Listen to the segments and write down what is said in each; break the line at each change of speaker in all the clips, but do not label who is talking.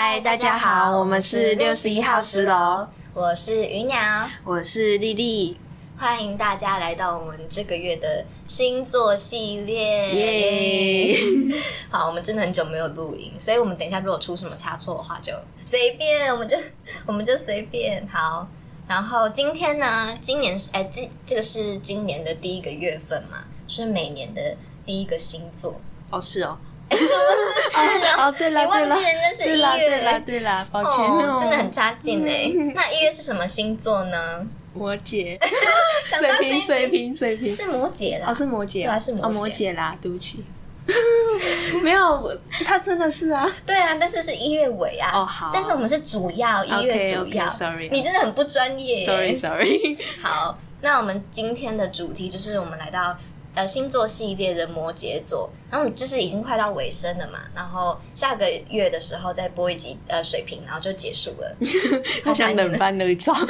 嗨，大家好，我们是六十一号十楼，
我是鱼鸟，
我是丽丽，
欢迎大家来到我们这个月的星座系列。
耶！
好，我们真的很久没有录音，所以我们等一下如果出什么差错的话，就随便，我们就我们就随便。好，然后今天呢，今年是哎，这这个是今年的第一个月份嘛，是每年的第一个星座。
哦，是哦，
哎，是不是？是的。
哦，对了，
你忘记人家是
对啦，
一月
对啦，对啦，抱歉
哦，
哦，
真的很差劲哎。那一月是什么星座呢？
摩羯，水瓶，水瓶，水瓶，
是摩羯啦。
哦，是摩羯，
对啊是摩羯
哦，摩羯啦，对不起，没有，我他真的是啊，
对啊，但是是一月尾啊。
哦好
但是我们是主要一月主要。
OK，OK，sorry
你真的很不专业。
，sorry，sorry，
好，那我们今天的主题就是我们来到呃星座系列的摩羯座，然后就是已经快到尾声了嘛，然后下个月的时候再播一集呃水瓶，然后就结束了。
好像冷饭热照，
好，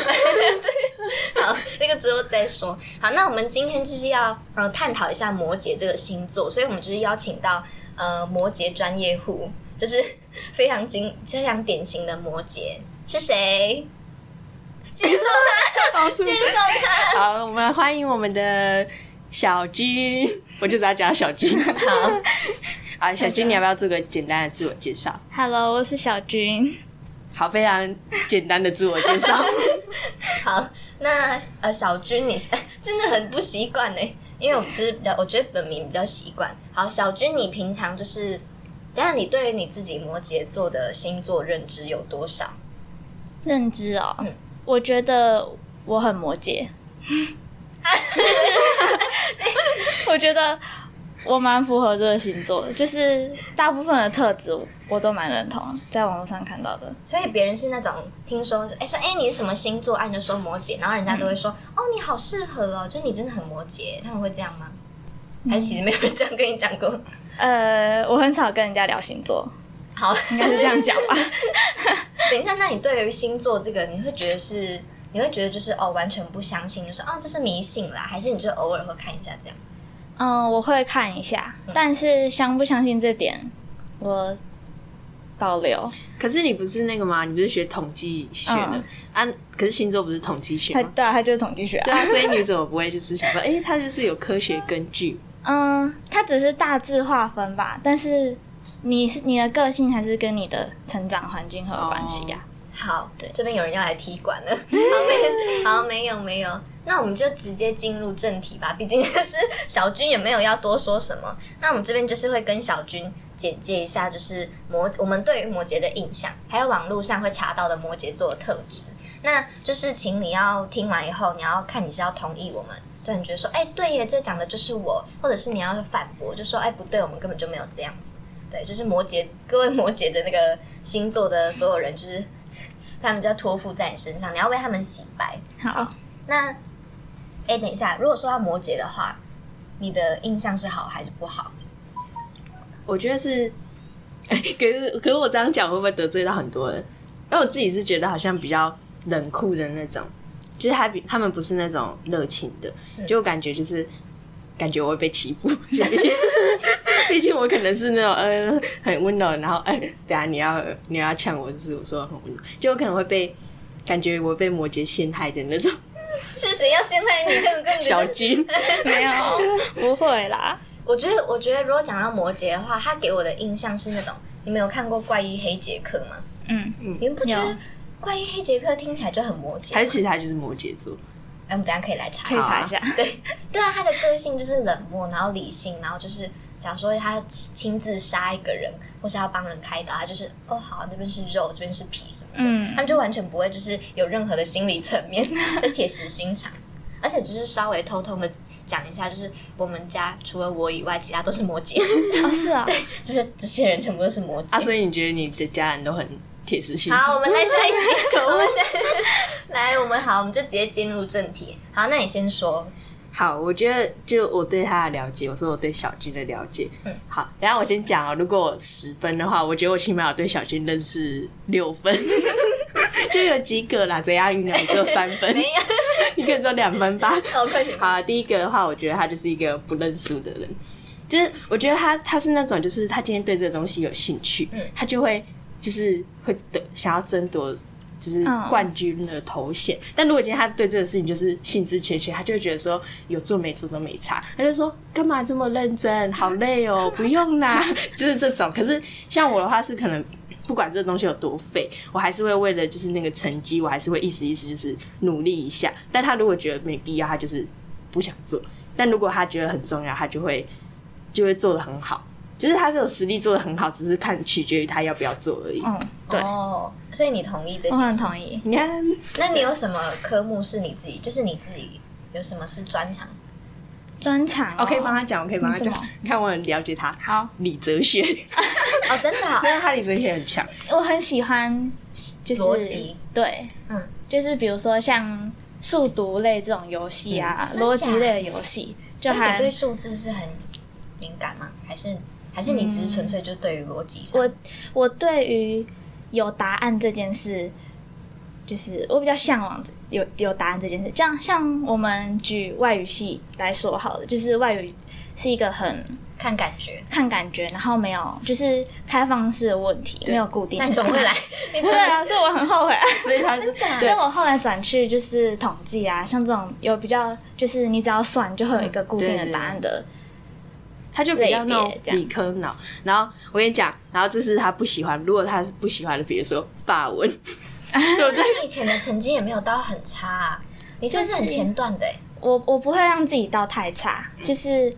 那个之后再说。好，那我们今天就是要呃探讨一下摩羯这个星座，所以我们就是邀请到呃摩羯专业户，就是 非常经非常典型的摩羯是谁？介绍他，介绍他。
好，我们欢迎我们的小军，我就只要叫他小军。
好，
啊，小军，你要不要做个简单的自我介绍
？Hello，我是小军。
好，非常简单的自我介绍。
好，那呃小军你是真的很不习惯呢，因为我就是比较，我觉得本名比较习惯。好，小军你平常就是，等一下你对你自己摩羯座的星座认知有多少？
认知哦，
嗯
我觉得我很摩羯，我觉得我蛮符合这个星座的，就是大部分的特质我都蛮认同，在网络上看到的。
所以别人是那种听说，哎、说哎、你是什么星座？啊你就说摩羯，然后人家都会说，哦你好适合哦，就你真的很摩羯，他们会这样吗？还是其实没有人这样跟你讲过？
呃，我很少跟人家聊星座，
好，
应该是这样讲吧。
等一下，那你对于星座这个，你会觉得是，你会觉得就是哦，完全不相信，就说哦，这是迷信啦，还是你就偶尔会看一下这样？
嗯，我会看一下，但是相不相信这点，我保留。
可是你不是那个吗？你不是学统计学的、
嗯
啊？可是星座不是统计学吗？
对啊，它就是统计学、啊。
对啊，所以你怎么不会就是想说，哎、它就是有科学根据？
嗯，它只是大致划分吧，但是你是你的个性还是跟你的成长环境很有关系呀、
好，对，这边有人要来踢馆了。好，没，好，没有，没有。那我们就直接进入正题吧，毕竟是小军也没有要多说什么。那我们这边就是会跟小军简介一下，就是摩我们对于摩羯的印象，还有网络上会查到的摩羯座的特质。那就是请你要听完以后，你要看你是要同意我们，就你觉得说，哎、对耶，这讲的就是我，或者是你要反驳，就说，哎、不对，我们根本就没有这样子。对，就是摩羯，各位摩羯的那个星座的所有人，就是他们就要托付在你身上，你要为他们洗白。
好，
那，哎，等一下，如果说到摩羯的话，你的印象是好还是不好？
我觉得是，哎 可是可是我这样讲会不会得罪到很多人？因为我自己是觉得好像比较冷酷的那种，就是他比他们不是那种热情的，就感觉就是感觉我会被欺负，就毕竟 毕竟我可能是那种呃很温柔，然后哎、等下你要你要呛我，就是我说很温柔，就有可能会被感觉我被摩羯陷害的那种
是谁要陷害你？根本
小
就
军。
没有，不会啦。
我觉得，我觉得如果讲到摩羯的话，他给我的印象是那种，你们有看过《怪医黑杰克》吗？
嗯嗯，
你们不觉得《怪医黑杰克》听起来就很摩羯吗？
还是其实他就是摩羯座，
哎，我们等一下可以来查
可以查一下。
对。对啊，他的个性就是冷漠，然后理性，然后就是假如说他亲自杀一个人，或是要帮人开刀，他就是哦好，那边是肉，这边是皮什么的，
嗯。
他们就完全不会就是有任何的心理层面，就铁石心肠，而且就是稍微偷偷的讲一下，就是我们家除了我以外，其他都是摩羯，
哦，是啊，对
就是这些人全部都是摩羯。
啊，所以你觉得你的家人都很铁石心
好，
肠？
我们来下一题。我们先 来，我们好，我们就直接进入正题。好，那你先说。
好，我觉得就我对他的了解，我说我对小军的了解。
嗯
好，等一下我先讲哦。如果我十分的话，我觉得我起码有对小军认识六分，就有及格啦。怎样？你只有三分，
没有，
你可以只有两分吧？
好，快点。
好，第一个的话，我觉得他就是一个不认输的人，就是我觉得他他是那种，就是他今天对这个东西有兴趣，
嗯
他就会就是会得想要争夺。就是
嗯
冠军的头衔，但如果今天他对这个事情就是兴致缺缺，他就会觉得说有做没做都没差，他就说干嘛这么认真，好累哦，不用啦，就是这种。可是像我的话是可能不管这东西有多废，我还是会为了就是那个成绩，我还是会意思意思就是努力一下。但他如果觉得没必要，他就是不想做；但如果他觉得很重要，他就会就会做的很好。就是他是有实力做的很好，只是看取决于他要不要做而已。
嗯，对，
哦，所以你同意这
我？很同意。
你看，
那你有什么科目是你自己，就是你自己有什么是专长？
专长、哦，
我可以帮他讲，我可以帮他讲。你看，我很了解他，
好，
理哲学，
哦，真的啊、
真的他理哲学很强。
我很喜欢，就是
逻辑，
对，
嗯，
就是比如说像数独类这种游戏啊，
嗯
逻辑类的游戏，就
你
还
对数字是很敏感吗？还是还是你只是纯粹就对于逻辑上？
我我对于有答案这件事，就是我比较向往有有答案这件事。这样，像我们举外语系来说好了，就是外语是一个很
看感觉。
看感觉，然后没有就是开放式的问题，没有固定。
那你怎么会来？
对啊，所以我很后悔啊。
所以他是
假
所以我后来转去就是统计啊，像这种有比较，就是你只要算就会有一个固定的答案的。
他就比较那种理科脑。然后我跟你讲，然后这是他不喜欢，如果他是不喜欢的，比如说法文，对不对？
你以前的成绩也没有到很差、啊，你算是很前段的、欸。
我我不会让自己到太差，就是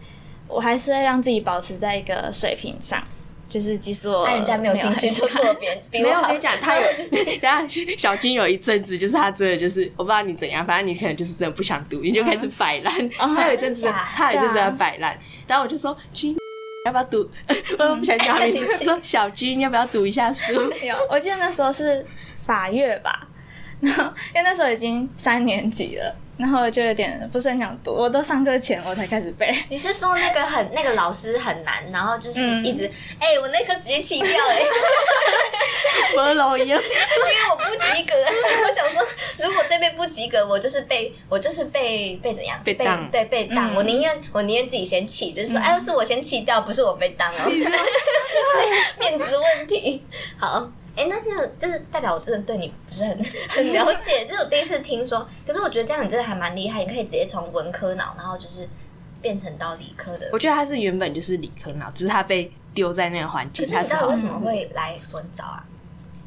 我还是会让自己保持在一个水平上。就是即使我
那人家没有兴趣就做别
没有，我跟你。讲，他有，等一下小军有一阵子，就是他真的就是，我不知道你怎样，反正你可能就是真的不想读，你就开始摆烂。他有一阵子他有一阵子在摆烂，然后我就说军。要不要读？我不想叫他名字，说小军要不要读一下书？
有，我记得那时候是法乐吧，然后因为那时候已经三年级了，然后就有点不是很想读，我都上课前我才开始背。
你是说那个很那个老师很难，然后就是
嗯
一直哎、我那科直接弃掉哎、
我老一样，
因为我不及格。我想说，如果这边不及格，我就是被我就是被被怎样
被当
对被当。
嗯
我宁愿我宁愿自己先弃，就是说，哎，是我先弃掉，不是我被当哦，面子问题。好。哎、那这个这个代表我真的对你不是很很了解，这是我第一次听说。可是我觉得这样你真的还蛮厉害，你可以直接从文科脑，然后就是变成到理科的。
我觉得他是原本就是理科脑，只是他被丢在那个环境，
可是你到底为什么会来文藻啊？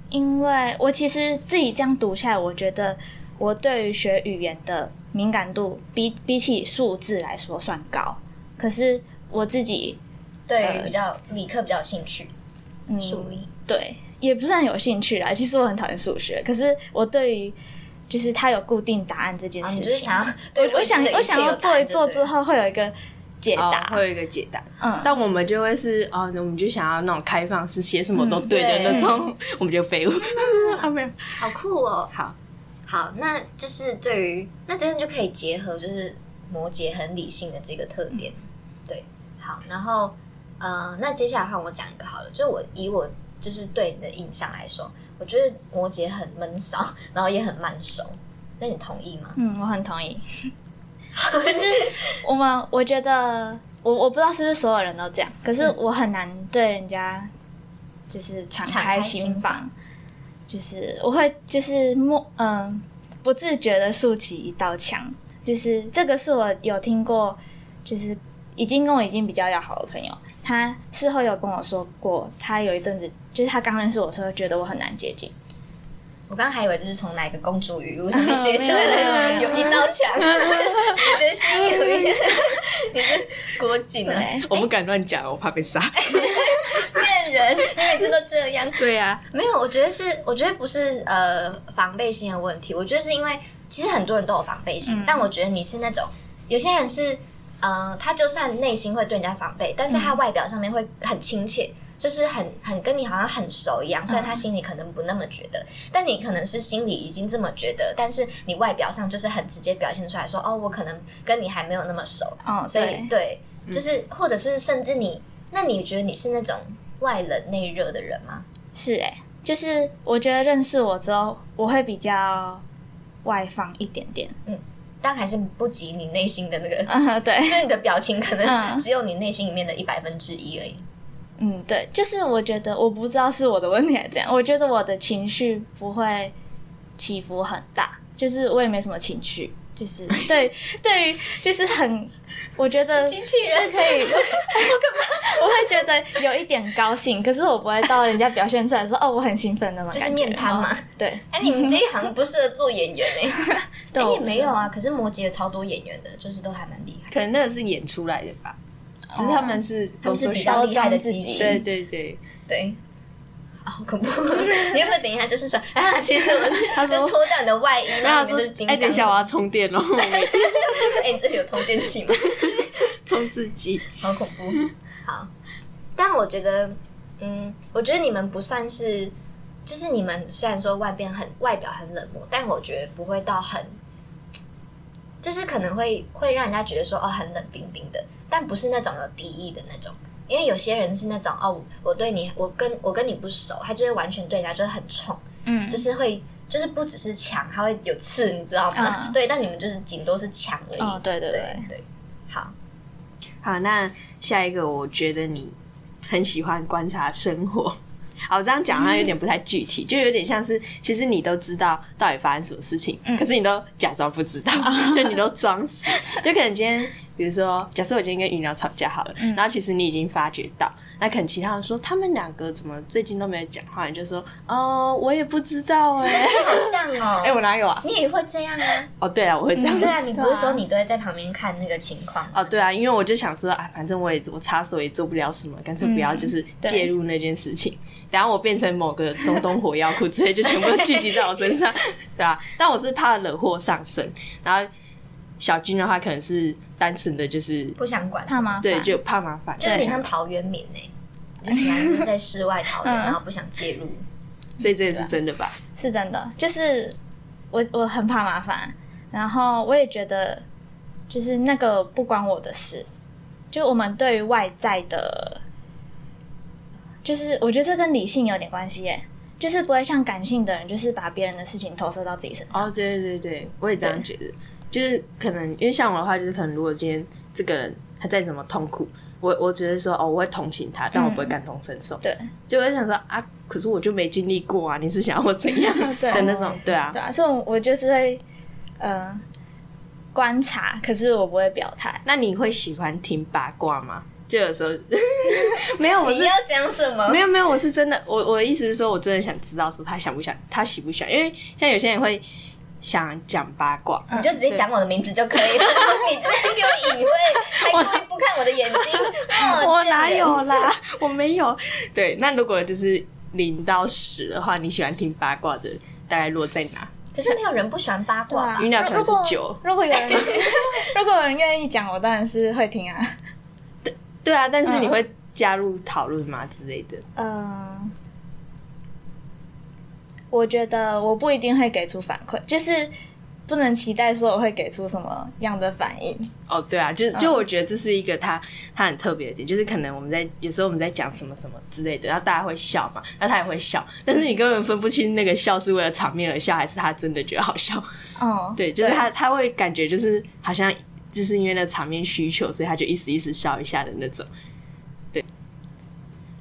因为我其实自己这样读下来，我觉得我对于学语言的敏感度比比起数字来说算高，可是我自己
对
呃
比较理科比较有兴趣，
嗯
数理。
对也不是很有兴趣啦。其实我很讨厌数学，可是我对于就是它有固定答案这件
啊，
事情，
啊就是想要对
我我想我想要做一做之后会有一个解
哦
答，
会有一个解答。
嗯，
但我们就会是哦，我们就想要那种开放式，写什么都对的那种，我们就废物。啊，没有，
好酷哦。
好，
好，那就是对于那这样就可以结合就是摩羯很理性的这个特点，对，好，然后呃，那接下来换我讲一个好了，就我以我就是对你的印象来说，我觉得摩羯很闷骚，然后也很慢熟，那你同意吗？
嗯，我很同意。可是我们，我觉得我我不知道是不是所有人都这样，可是我很难对人家就是敞
敞开心
房，就是我会就是默嗯不自觉的竖起一道墙，就是这个是我有听过，就是已经跟我已经比较要好的朋友，他事后有跟我说过，他有一阵子就是他刚认识我的时候，觉得我很难接近。
我刚刚还以为这是从哪个公主语录上面 接出来的，
有
有一道墙，你的心有一个，你是郭靖啊，
我不敢乱讲，我怕被杀。
贱人，你每次都这样。
对呀，
没有，我觉得是，我觉得不是呃防备心的问题，我觉得是因为其实很多人都有防备心，
嗯
但我觉得你是那种有些人是呃，他就算内心会对人家防备，但是他外表上面会很亲切。就是很很跟你好像很熟一样，虽然他心里可能不那么觉得，但你可能是心里已经这么觉得，但是你外表上就是很直接表现出来说，哦，我可能跟你还没有那么熟，
哦，
所以
对，
对，就是或者是甚至你，那你觉得你是那种外冷内热的人吗？
是哎、就是我觉得认识我之后，我会比较外放一点点。
但还是不及你内心的那个，
嗯，对，
就你的表情可能
嗯。
只有你内心里面的一百分之一而已。
嗯，对，就是我觉得我不知道是我的问题还是怎样，我觉得我的情绪不会起伏很大，就是我也没什么情绪，就是对对于就是很，我觉得
机器人。
是可以，我会觉得有一点高兴，可是我不会到人家表现出来说哦我很兴奋的嘛
就是面瘫嘛
哦对，
哎、你们这一行不适合做演员 哎、
对
也没有啊，可是摩羯有超多演员的，就是都还蛮厉害。
可能那个是演出来的吧，只是他们是
他们是比较厉害的
自己
机器，
对对对，
对，啊好恐怖！你会不会等一下就是说啊，其实我是
他说
脱掉你的外衣，然后
然后说
里面都是金刚
哎，等一下我要充电哦，我没
哎、你这里有充电器吗？
充自己。
好恐怖。好，但我觉得，嗯，我觉得你们不算是，就是你们虽然说外边很外表很冷漠，但我觉得不会到很，就是可能会会让人家觉得说哦很冷冰冰的，但不是那种有敌意的那种。因为有些人是那种哦，我对你，我跟我跟你不熟，他就会完全对人家就是很冲，
嗯，
就是会就是不只是强，他会有刺，你知道吗？
嗯
对，但你们就是顶多是强而已。
哦对对
对
对
对，好，
好，那下一个，我觉得你很喜欢观察生活。好，我这样讲它有点不太具体，就有点像是，其实你都知道到底发生什么事情，可是你都假装不知道，就你都装死。就可能今天，比如说，假设我今天跟云聊吵架好了，然后其实你已经发觉到，那可能其他人说他们两个怎么最近都没有讲话，你就说，哦，我也不知道哎、
好像哦，
哎、我哪有啊？
你也会这样啊？
哦，对啊，我会这样。
对啊，你不是说你都会在旁边看那个情况？
哦，对啊，因为我就想说，啊，反正我也我插手也做不了什么，干脆不要就是介入那件事情。然后我变成某个中东火药库之类，就全部聚集在我身上，对吧、但我是怕惹祸上身。然后小军的话，可能是单纯的就是
不想管，
怕麻烦，
对，就怕麻烦，
就有点像陶渊明呢，就喜欢就是在室外桃园，
嗯
然后不想介入。
所以这也是真的吧？
是真的，就是我我很怕麻烦，然后我也觉得就是那个不关我的事，就我们对于外在的，就是我觉得这跟理性有点关系耶，就是不会像感性的人，就是把别人的事情投射到自己身上。
哦，对对对，我也这样觉得。就是可能因为像我的话，就是可能如果今天这个人他再怎么痛苦，我我只是说哦，我会同情他，但我不会感同身受。
对
就我会想说啊，可是我就没经历过啊，你是想要我怎样
对
的那种？对啊
对，啊，所以我我就是会呃观察，可是我不会表态。
那你会喜欢听八卦吗？就有时候 没有，我是
你要讲什么？
没有没有，我是真的，我我的意思是说，我真的想知道说他想不想，他喜不喜欢，因为像有些人会想讲八卦，
你就直接讲我的名字就可以了。你这样给我隐晦，还故意不看我的眼睛，哦
我哪？有啦，我没有。对，那如果就是零到十的话，你喜欢听八卦的大概落在哪？
可是没有人不喜欢八卦吧？
鱼鸟可能
如果
是九
如果有人如果有人愿意讲，我当然是会听啊。
对啊，但是你
嗯
会加入讨论吗之类的？
嗯，我觉得我不一定会给出反馈，就是不能期待说我会给出什么样的反应。
哦，对啊，就是就我觉得这是一个他他很特别的点，就是可能我们在有时候我们在讲什么什么之类的，然后大家会笑嘛，然后他也会笑，但是你根本分不清那个笑是为了场面而笑，还是他真的觉得好笑。
嗯，
对，就是他他会感觉就是好像就是因为那场面需求，所以他就一时一时笑一下的那种。对，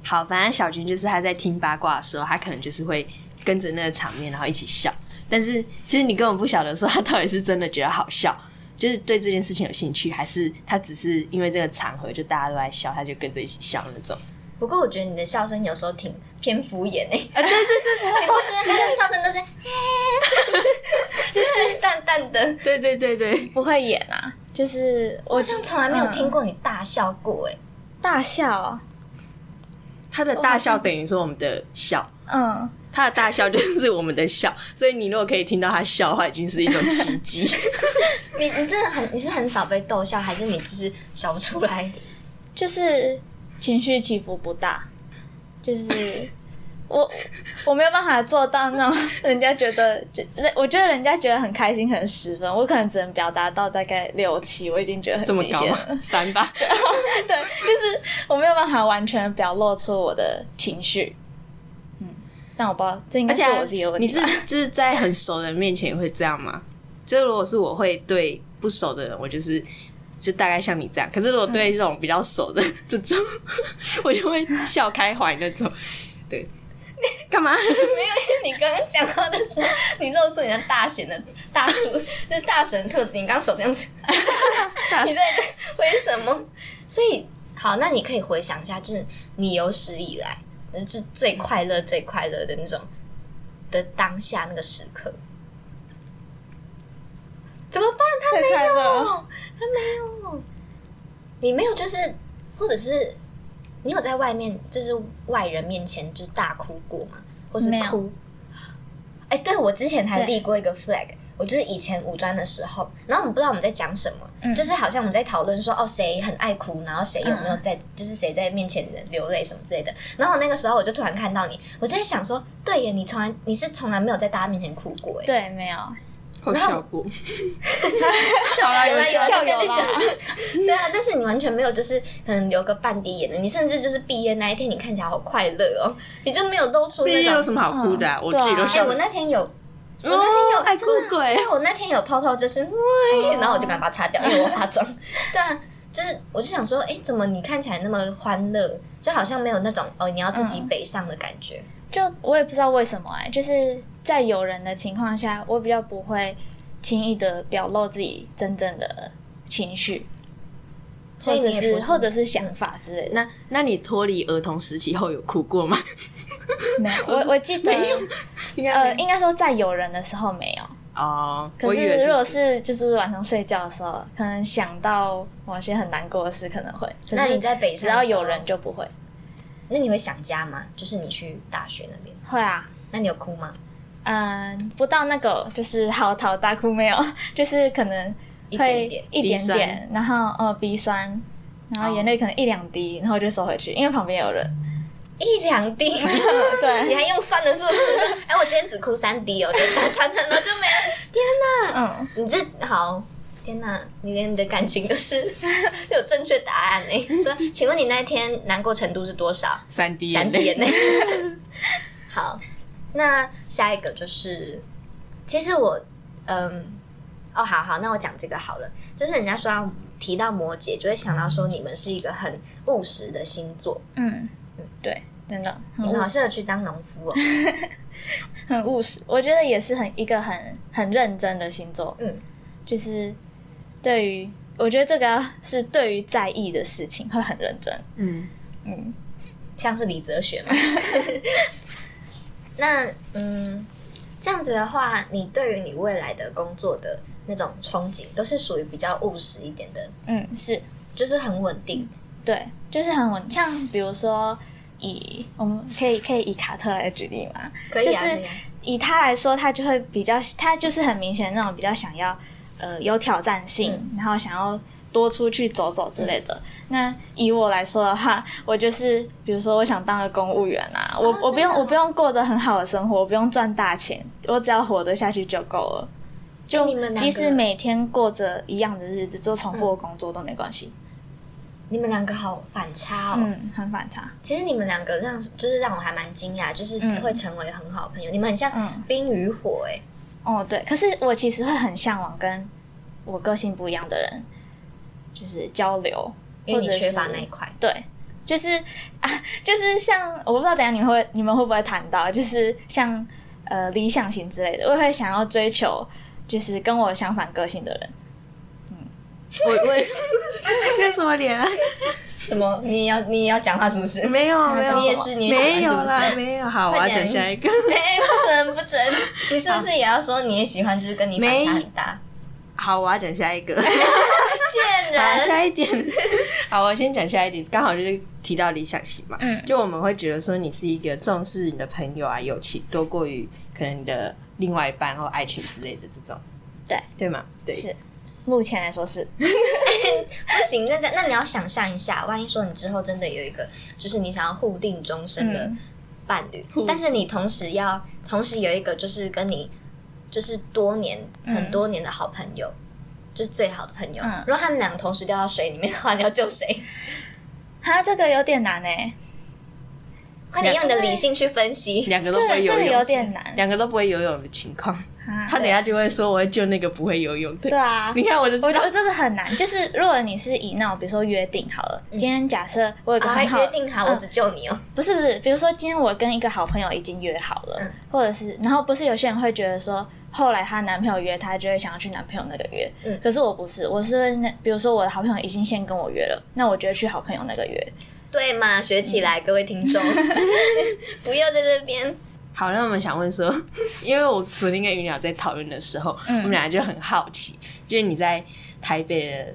好，反正小军就是他在听八卦的时候，他可能就是会跟着那个场面，然后一起笑。但是其实你根本不晓得说他到底是真的觉得好笑，就是对这件事情有兴趣，还是他只是因为这个场合就大家都在笑，他就跟着一起笑那种。
不过我觉得你的笑声有时候挺偏敷衍诶。
啊，对对对，
你不觉得他的笑声都是，就是淡淡的？
对对对对，
不会演啊，就是我
我好像从来没有听过你大笑过诶。
大笑，
他的大笑等于说我们的笑。
嗯，
他的大笑就是我们的笑，所以你如果可以听到他笑的话，已经是一种奇迹。
你你真的很你是很少被逗笑，还是你只是笑不出来？
就是情绪起伏不大，就是 我我没有办法做到那种人家觉得，就我觉得人家觉得很开心，可能十分，我可能只能表达到大概六七，我已经觉得很
这么高吗
极限了。？
三吧。
对，就是我没有办法完全表露出我的情绪。嗯，但我不知道，这应该是我自己的问
你是。就是在很熟的人面前也会这样吗？就如果是我会对不熟的人，我就是就大概像你这样。可是如果对这种比较熟的这种，我就会笑开怀那种。对，干嘛？
没有，因为你刚刚讲话的时候，你露出你的大神的大叔，就是大神特质。你刚手这样子，你在为什么？所以好，那你可以回想一下，就是你有史以来，就是最快乐、最快乐的那种的当下那个时刻。怎么办？他没有，他没有。你没有，就是，或者是你有在外面，就是外人面前，就是大哭过吗？或是哭？哎，对我之前还立过一个 flag，我就是以前五专的时候，然后我们不知道我们在讲什么，就是好像我们在讨论说，哦，谁很爱哭，然后谁有没有在，就是谁在面前流泪什么之类的。然后那个时候我就突然看到你，我就在想说，对耶，你从来你是从来没有在大家面前哭过，哎，
对，没有。
我笑过，
笑了有有笑有啦，对啊，但是你完全没有，就是可能流个半滴眼泪，你甚至就是毕业那一天，你看起来好快乐哦，你就没有露出那种
有什么好哭的？我自己都笑。
我那天有，我那天有
爱哭鬼，
我那天有偷偷就是，然后我就赶快把它擦掉，因为我化妆。对啊，就是我就想说，哎，怎么你看起来那么欢乐，就好像没有那种哦，你要自己北上的感觉。
就我也不知道为什么哎，就是在有人的情况下，我比较不会轻易的表露自己真正的情绪，或者是或者是想法之类的。
那那你脱离儿童时期后有哭过吗？
没有，我 我记得呃，应该说在有人的时候没有
哦。
可是如果是就是晚上睡觉的时候，可能想到某些很难过的事，可能会。
那你在北
只要有人就不会。
那你会想家吗？就是你去大学那边
会啊？
那你有哭吗？
嗯，不到那个就是嚎啕大哭没有，就是可能会一点点，然后呃鼻酸，然后眼泪可能一两滴，然后就收回去，因为旁边有人。
一两滴，
对，
你还用算的是不是？哎，我今天只哭三滴哦，就他可能就没了。天哪，嗯，你这好。天哪，你连你的感情都是 有正确答案哎？说，请问你那一天难过程度是多少？
三滴
三滴眼泪。好，那下一个就是，其实我，嗯，哦，好好，那我讲这个好了。就是人家说提到摩羯，就会想到说你们是一个很务实的星座。
嗯嗯，对，真的，
你们好适合去当农夫哦，
很务实。我觉得也是很一个很很认真的星座。嗯，就是。对于，我觉得这个是对于在意的事情会很认真。嗯
嗯，像是李哲学嘛。那嗯，这样子的话，你对于你未来的工作的那种憧憬，都是属于比较务实一点的。
嗯，是，
就是很稳定。
对，就是很稳。像比如说，以我们可以可以以卡特来举例嘛？
可以啊。
以他来说，他就会比较，他就是很明显那种比较想要。呃，有挑战性，然后想要多出去走走之类的。那以我来说的话，我就是，比如说，我想当个公务员啊，我我不用我不用过得很好的生活，我不用赚大钱，我只要活得下去就够了。就即使每天过着一样的日子，做重复的工作都没关系。
你们两个好反差哦，
嗯，很反差。
其实你们两个让就是让我还蛮惊讶，就是会成为很好的朋友。你们很像冰与火，哎。
哦，对，可是我其实会很向往跟我个性不一样的人，就是交流，
因为你缺乏那一块。
对，就是啊，就是像我不知道，等下你们会你们会不会谈到，就是像呃理想型之类的，我会想要追求就是跟我相反个性的人。
嗯，我我那 什么脸啊？
什么？你要你要讲话是不是？
没有没有，
你也是你也喜欢是不是？
没有，好，我要讲下一个。
没 不准不准，你是不是也要说你也喜欢，就是跟你反差很大？
好，我要讲下一个。
贱人，
下一点。好，我先讲下一点，刚好就是提到理想型嘛。嗯。就我们会觉得说，你是一个重视你的朋友啊、友情多过于可能你的另外一半或爱情之类的这种。
对。
对吗？对。
是。目前来说是 不
行，那那你要想象一下，万一说你之后真的有一个，就是你想要互定终身的伴侣，但是你同时要同时有一个，就是跟你就是多年很多年的好朋友，就是最好的朋友。如果他们两个同时掉到水里面的话，你要救谁？
他这个有点难呢。
快点用你的理性去分析。
两个都不会游泳，
有点难。
两个都不会游泳的情况，
啊
他等下就会说我会救那个不会游泳的。
对啊，
你看我就知道
我觉得，这是很难。就是如果你是以那种比如说约定好了，今天假设我有个
啊，
很好
约定好，我
嗯
只救你哦。
不是不是，比如说今天我跟一个好朋友已经约好了，
嗯
或者是然后不是有些人会觉得说，后来她男朋友约她就会想要去男朋友那个约，
嗯
可是我不是，我是那比如说我的好朋友已经先跟我约了，那我就会去好朋友那个约。
对嘛，学起来，各位听众，不要在这边。
好，那我们想问说，因为我昨天跟云鸟在讨论的时候，
嗯。
我们俩就很好奇，就是你在台北的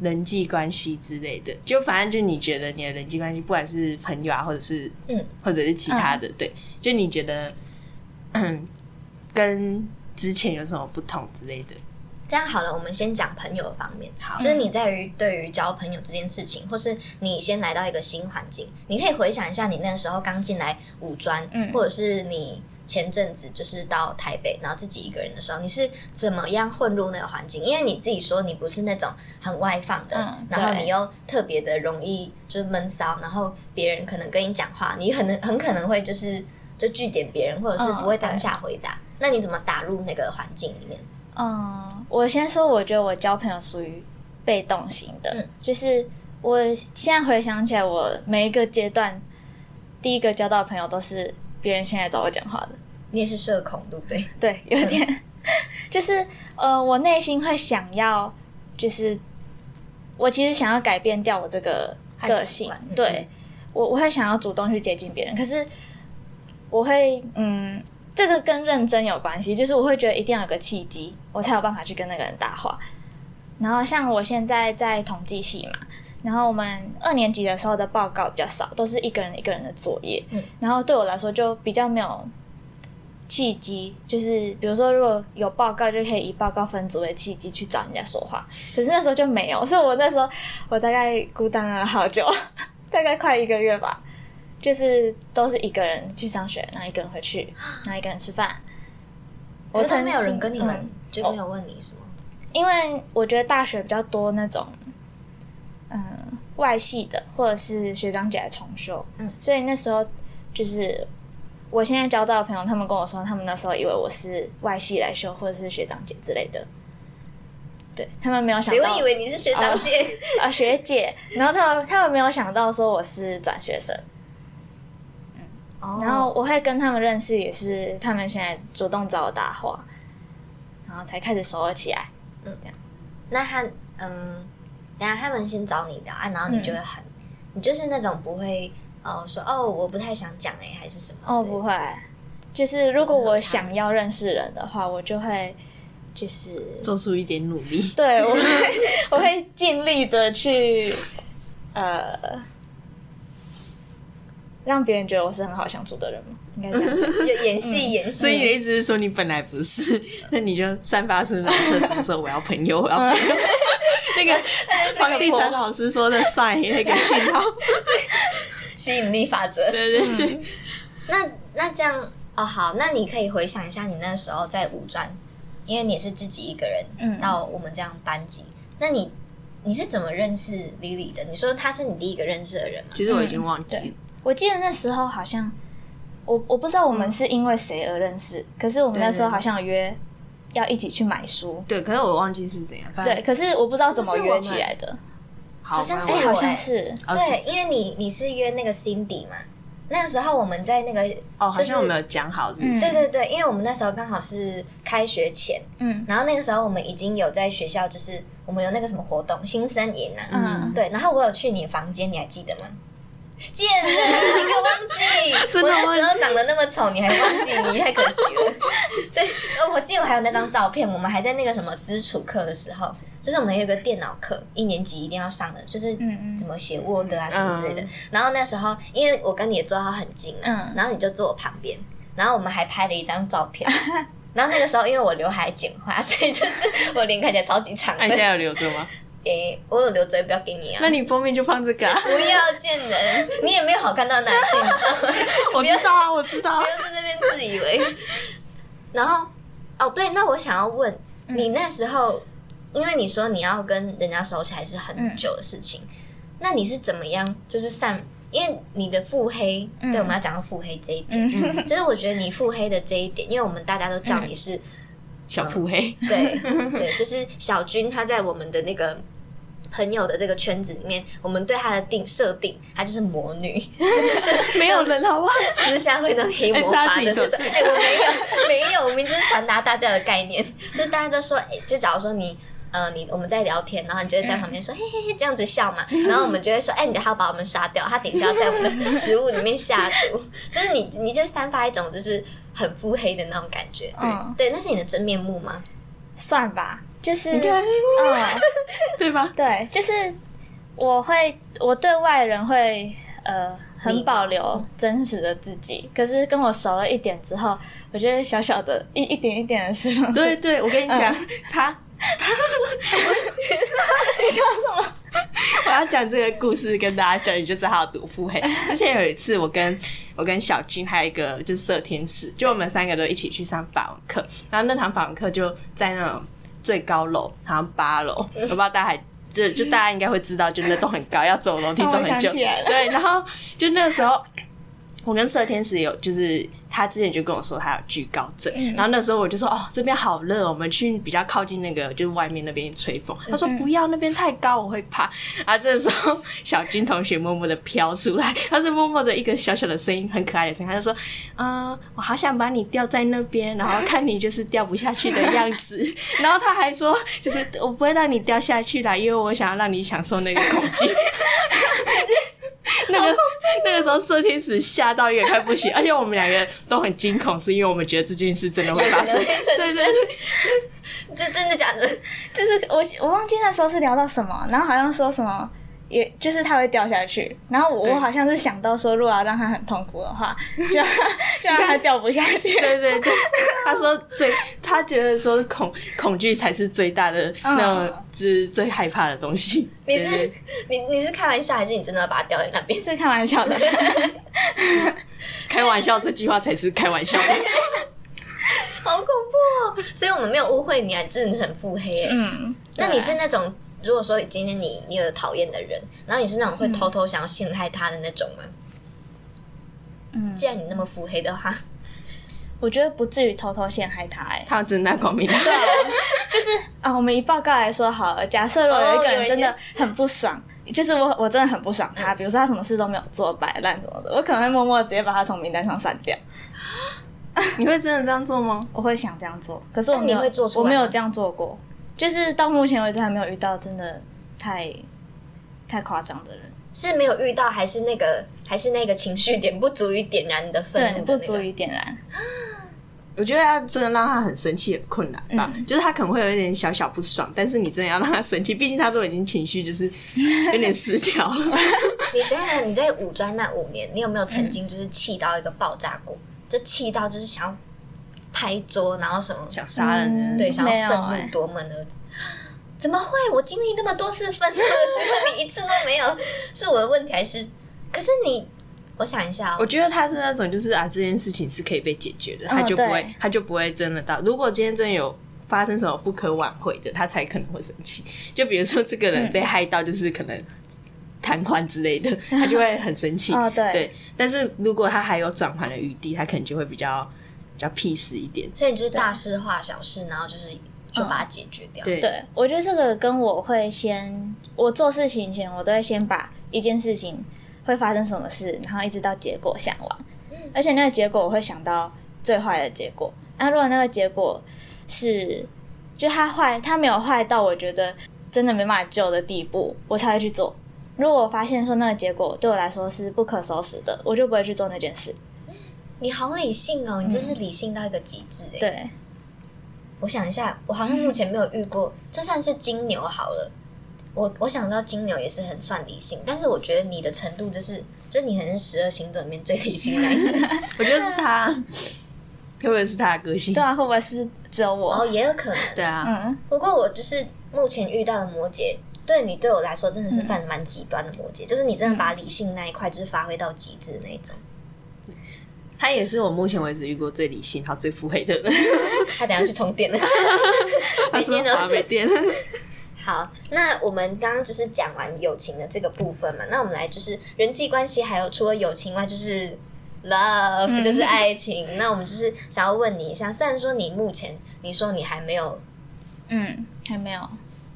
人际关系之类的，就反正就你觉得你的人际关系，不管是朋友啊，或者是
嗯，
或者是其他的，对，就你觉得，嗯，跟之前有什么不同之类的？
这样好了，我们先讲朋友的方面。
好
就是你在于对于交朋友这件事情，或是你先来到一个新环境，你可以回想一下你那时候刚进来五专，
嗯
或者是你前阵子就是到台北，然后自己一个人的时候，你是怎么样混入那个环境？因为你自己说你不是那种很外放的，
嗯
然后你又特别的容易就是闷骚，然后别人可能跟你讲话，你很能很可能会就是就据点别人，或者是
嗯
不会当下回答。那你怎么打入那个环境里面？
嗯，我先说，我觉得我交朋友属于被动型的，
嗯
就是我现在回想起来，我每一个阶段第一个交到的朋友都是别人先来找我讲话的。
你也是社恐，对不对？
对，有点，就是呃，我内心会想要，就是我其实想要改变掉我这个个性，
嗯
对我我会想要主动去接近别人，可是我会嗯，这个跟认真有关系，就是我会觉得一定要有个契机，我才有办法去跟那个人搭话。然后像我现在在统计系嘛，然后我们二年级的时候的报告比较少，都是一个人一个人的作业，
嗯
然后对我来说就比较没有契机，就是比如说如果有报告，就可以以报告分组为契机去找人家说话。可是那时候就没有，所以我那时候我大概孤单了好久，大概快一个月吧，就是都是一个人去上学，然后一个人回去，然后一个人吃饭。
可是都
曾
没有人跟你们
嗯，
就没有问你什么？
因为我觉得大学比较多那种，嗯，外系的或者是学长姐来重修，
嗯，
所以那时候就是我现在交到的朋友，他们跟我说，他们那时候以为我是外系来修或者是学长姐之类的，对他们没有想到
谁会以为你是学长姐？
啊学姐，然后他们他们没有想到说我是转学生，
哦
然后我会跟他们认识，也是他们现在主动找我搭话，然后才开始熟了起来。嗯，这样。
那他嗯，等下他们先找你聊啊，然后你就会很，你就是那种不会哦说哦我不太想讲哎、还是什么
哦，不会，就是如果我想要认识人的话，我就会就是
做出一点努力。
对我会 我会尽力的去呃让别人觉得我是很好相处的人嘛，应该这样讲。
就演戏演戏，
所以你的意思是说你本来不是，那你就散发出那种特质，说我要朋友，我要朋友。那个 黄帝展老师说的 sign 那个讯号，
吸引力法则。
对对对，
那那这样哦好，那你可以回想一下你那时候在五专，因为你是自己一个人
嗯
到我们这样班级，那你你是怎么认识 Lily 的？你说他是你第一个认识的人吗？
其实我已经忘记了
对。我记得那时候好像我我不知道我们是因为谁而认识，可是我们那时候好像有约要一起去买书，
对，可是我忘记是怎样。
对，，可是我不知道怎么约起来的。
好，
好像是
哎、
反正我
好像是，
哦
对，因为你你是约那个 Cindy 嘛，那个时候我们在那个
哦，好像我们有讲好，是不是？
对对对，因为我们那时候刚好是开学前，
嗯
然后那个时候我们已经有在学校，就是我们有那个什么活动，新生营啊，
嗯
对，然后我有去你房间，你还记得吗？贱人，你给我忘记！
真的
我那时候长得那么丑，你还忘记，你太可惜了。对，呃我记得我还有那张照片，我们还在那个什么基础课的时候，就是我们有一个电脑课，一年级一定要上的，就是怎么写 Word 啊什么之类的
嗯。
然后那时候，因为我跟你的座号很近啊，
嗯
然后你就坐我旁边，然后我们还拍了一张照片。然后那个时候，因为我刘海剪花，所以就是我脸看起来超级长的
那。你现在有留着吗？
诶、我有留嘴，不要给你啊！
那你封面就放这个啊。
不要见人，你也没有好看到哪去，你知道吗？
我知道啊，我知道
不。要在那边自以为。然后，哦，对，那我想要问、你那时候，因为你说你要跟人家熟起来是很久的事情，那你是怎么样，就是散因为你的腹黑，对，我们要讲到腹黑这一点，
嗯
就是我觉得你腹黑的这一点，因为我们大家都叫你是，
小腹黑，
对 对，就是小军，他在我们的那个。朋友的这个圈子里面，我们对他的定设定，他就是魔女，就是
没有人好不好？
私下会那黑魔法的那种。
哎
哎、我没有，没有，我们就是传达大家的概念，就大家都说，哎、就假如说你。呃，你我们在聊天，然后你就会在旁边说、嘿嘿嘿这样子笑嘛，然后我们就会说，哎、你等下要把我们杀掉，他等一下要在我们的食物里面下毒，就是你你就散发一种就是很腹黑的那种感觉，
嗯，
对，那是你的真面目吗？
算吧，就是嗯，
对吧？
对，就是我会我对外人会呃很保留真实的自己，可是跟我熟了一点之后，我觉得小小的一一点一点的释放
对对，我跟你讲，他他
你笑什么？
我要讲这个故事跟大家讲，你就知道他有多腹黑。之前有一次，我跟我跟小金还有一个就是色天使，就我们三个都一起去上法文课，然后那堂法文课就在那种最高楼，好像八楼，我不知道大家还。就就大家应该会知道，就那都很高，要走楼梯走很久。对，然后就那个时候，我跟色天使有，就是他之前就跟我说他有惧高症，
嗯
然后那时候我就说哦这边好热，我们去比较靠近那个就是外面那边吹风。他
嗯
说不要，那边太高，我会怕。啊，这时候 小军同学默默的飘出来，他是默默的一个小小的声音，很可爱的声音，他就说嗯、我好想把你吊在那边，然后看你就是掉不下去的样子。然后他还说就是我不会让你掉下去啦，因为我想要让你享受那个恐惧。那个那个时候，射天使吓到一个快不行，而且我们两个都很惊恐，是因为我们觉得这件事真的会发生。对对对，
这真的假的？
就是我我忘记那时候是聊到什么，然后好像说什么。也就是它会掉下去，然后我我好像是想到说，如果要让它很痛苦的话，就就让它掉不下去。
对对对，他说最，他觉得说恐恐惧才是最大的那种，是最害怕的东西。
你是你你是开玩笑，还是你真的要把它掉在那边？
是开玩笑的，
开玩笑这句话才是开玩笑的。
好恐怖哦！所以我们没有误会你，啊，真的是很腹黑耶。
嗯，
那你是那种，如果说今天你你有讨厌的人，然后你是那种会偷偷想要陷害他的那种吗？
嗯。
既然你那么腹黑的话，
我觉得不至于偷偷陷害他、哎，
他正大光明。的，
对，就是啊，我们以报告来说好了，假设如果有一个
人
人真的很不爽，就是我我真的很不爽他，比如说他什么事都没有做，摆烂什么的，我可能会默默直接把他从名单上删掉。
你会真的这样做吗？
我会想这样做，可是我
那
没有，
你会做出来
我没有这样做过，就是到目前为止还没有遇到真的太太夸张的人，
是没有遇到，还是那个还是那个情绪点不足以点燃你的愤怒
不足以点燃。
我觉得要真的让他很生气很困难吧，
嗯
就是他可能会有一点小小不爽，但是你真的要让他生气，毕竟他都已经情绪就是 有点失调了。
你等一下，你在五专那五年，你有没有曾经就是气到一个爆炸过？就气到就是想要拍桌，然后什么
想杀人
对，想要愤怒夺门的。怎么会？我经历那么多次愤怒的时候，你一次都没有，是我的问题还是？可是你，我想一下、哦，
我觉得他是那种就是啊，这件事情是可以被解决的，
嗯
他就不会
对，
他就不会真的到。如果今天真的有发生什么不可挽回的，他才可能会生气。就比如说这个人被害到，就是可能瘫痪之类的，他就会很生气。
哦对
对，但是如果他还有转圜的余地，他可能就会比较比较 peace 一点。
所以你就是大事化小事，然后就是就把它解决掉。
对，
对，我觉得这个跟我会先，我做事情前，我都会先把一件事情会发生什么事，然后一直到结果想完，而且那个结果我会想到最坏的结果。那如果那个结果是，就它坏，它没有坏到我觉得真的没办法救的地步，我才会去做。如果我发现说那个结果对我来说是不可收拾的，我就不会去做那件事。
你好理性哦，你真是理性到一个极致哎。
对，
我想一下，我好像目前没有遇过，就算是金牛好了，我我想到金牛也是很算理性，但是我觉得你的程度就是，就你可能是十二星座里面最理性的一个，
我觉得是他，会不会是他的个性？
对啊，会不会是只有我？
哦，也有可能。
对啊，
嗯，
不过我就是目前遇到的摩羯，对你对我来说真的是算蛮极端的摩羯，就是你真的把理性那一块就是发挥到极致的那一种。
他也是我目前为止遇过最理性、然后最腹黑的人。
他等下去充电了，
他说
每天
没电了。
好，那我们刚刚就是讲完友情的这个部分嘛，那我们来就是人际关系，还有除了友情外，就是 love，、就是爱情。那我们就是想要问你一下，虽然说你目前你说你还没有，
嗯，还没有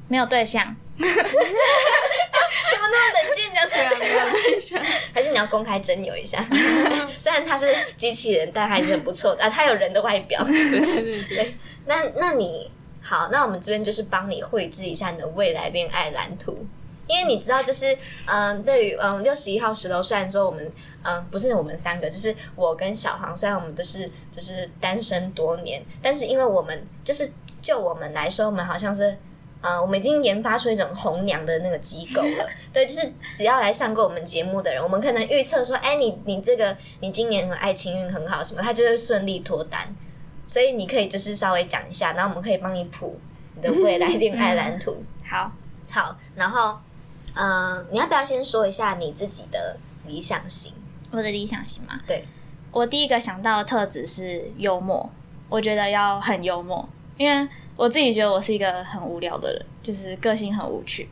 没有对象，
怎么那么冷静的？还是你要公开征友一下？虽然他是机器人，但还是很不错的啊，他有人的外表。对，那那你好，那我们这边就是帮你绘制一下你的未来恋爱蓝图。因为你知道，就是嗯，对于嗯六十一号石头，虽然说我们嗯不是我们三个，就是我跟小黄，虽然我们都是就是单身多年，但是因为我们就是就我们来说，我们好像是呃，我们已经研发出一种红娘的那个机构了。对，就是只要来上过我们节目的人，我们可能预测说，哎，你你这个你今年爱情运很好什么，他就会顺利脱单。所以你可以就是稍微讲一下，然后我们可以帮你谱你的未来恋爱蓝图。
好，
好，然后嗯、呃你要不要先说一下你自己的理想型？
我的理想型嘛，
对，
我第一个想到的特质是幽默，我觉得要很幽默，因为我自己觉得我是一个很无聊的人，就是个性很无趣，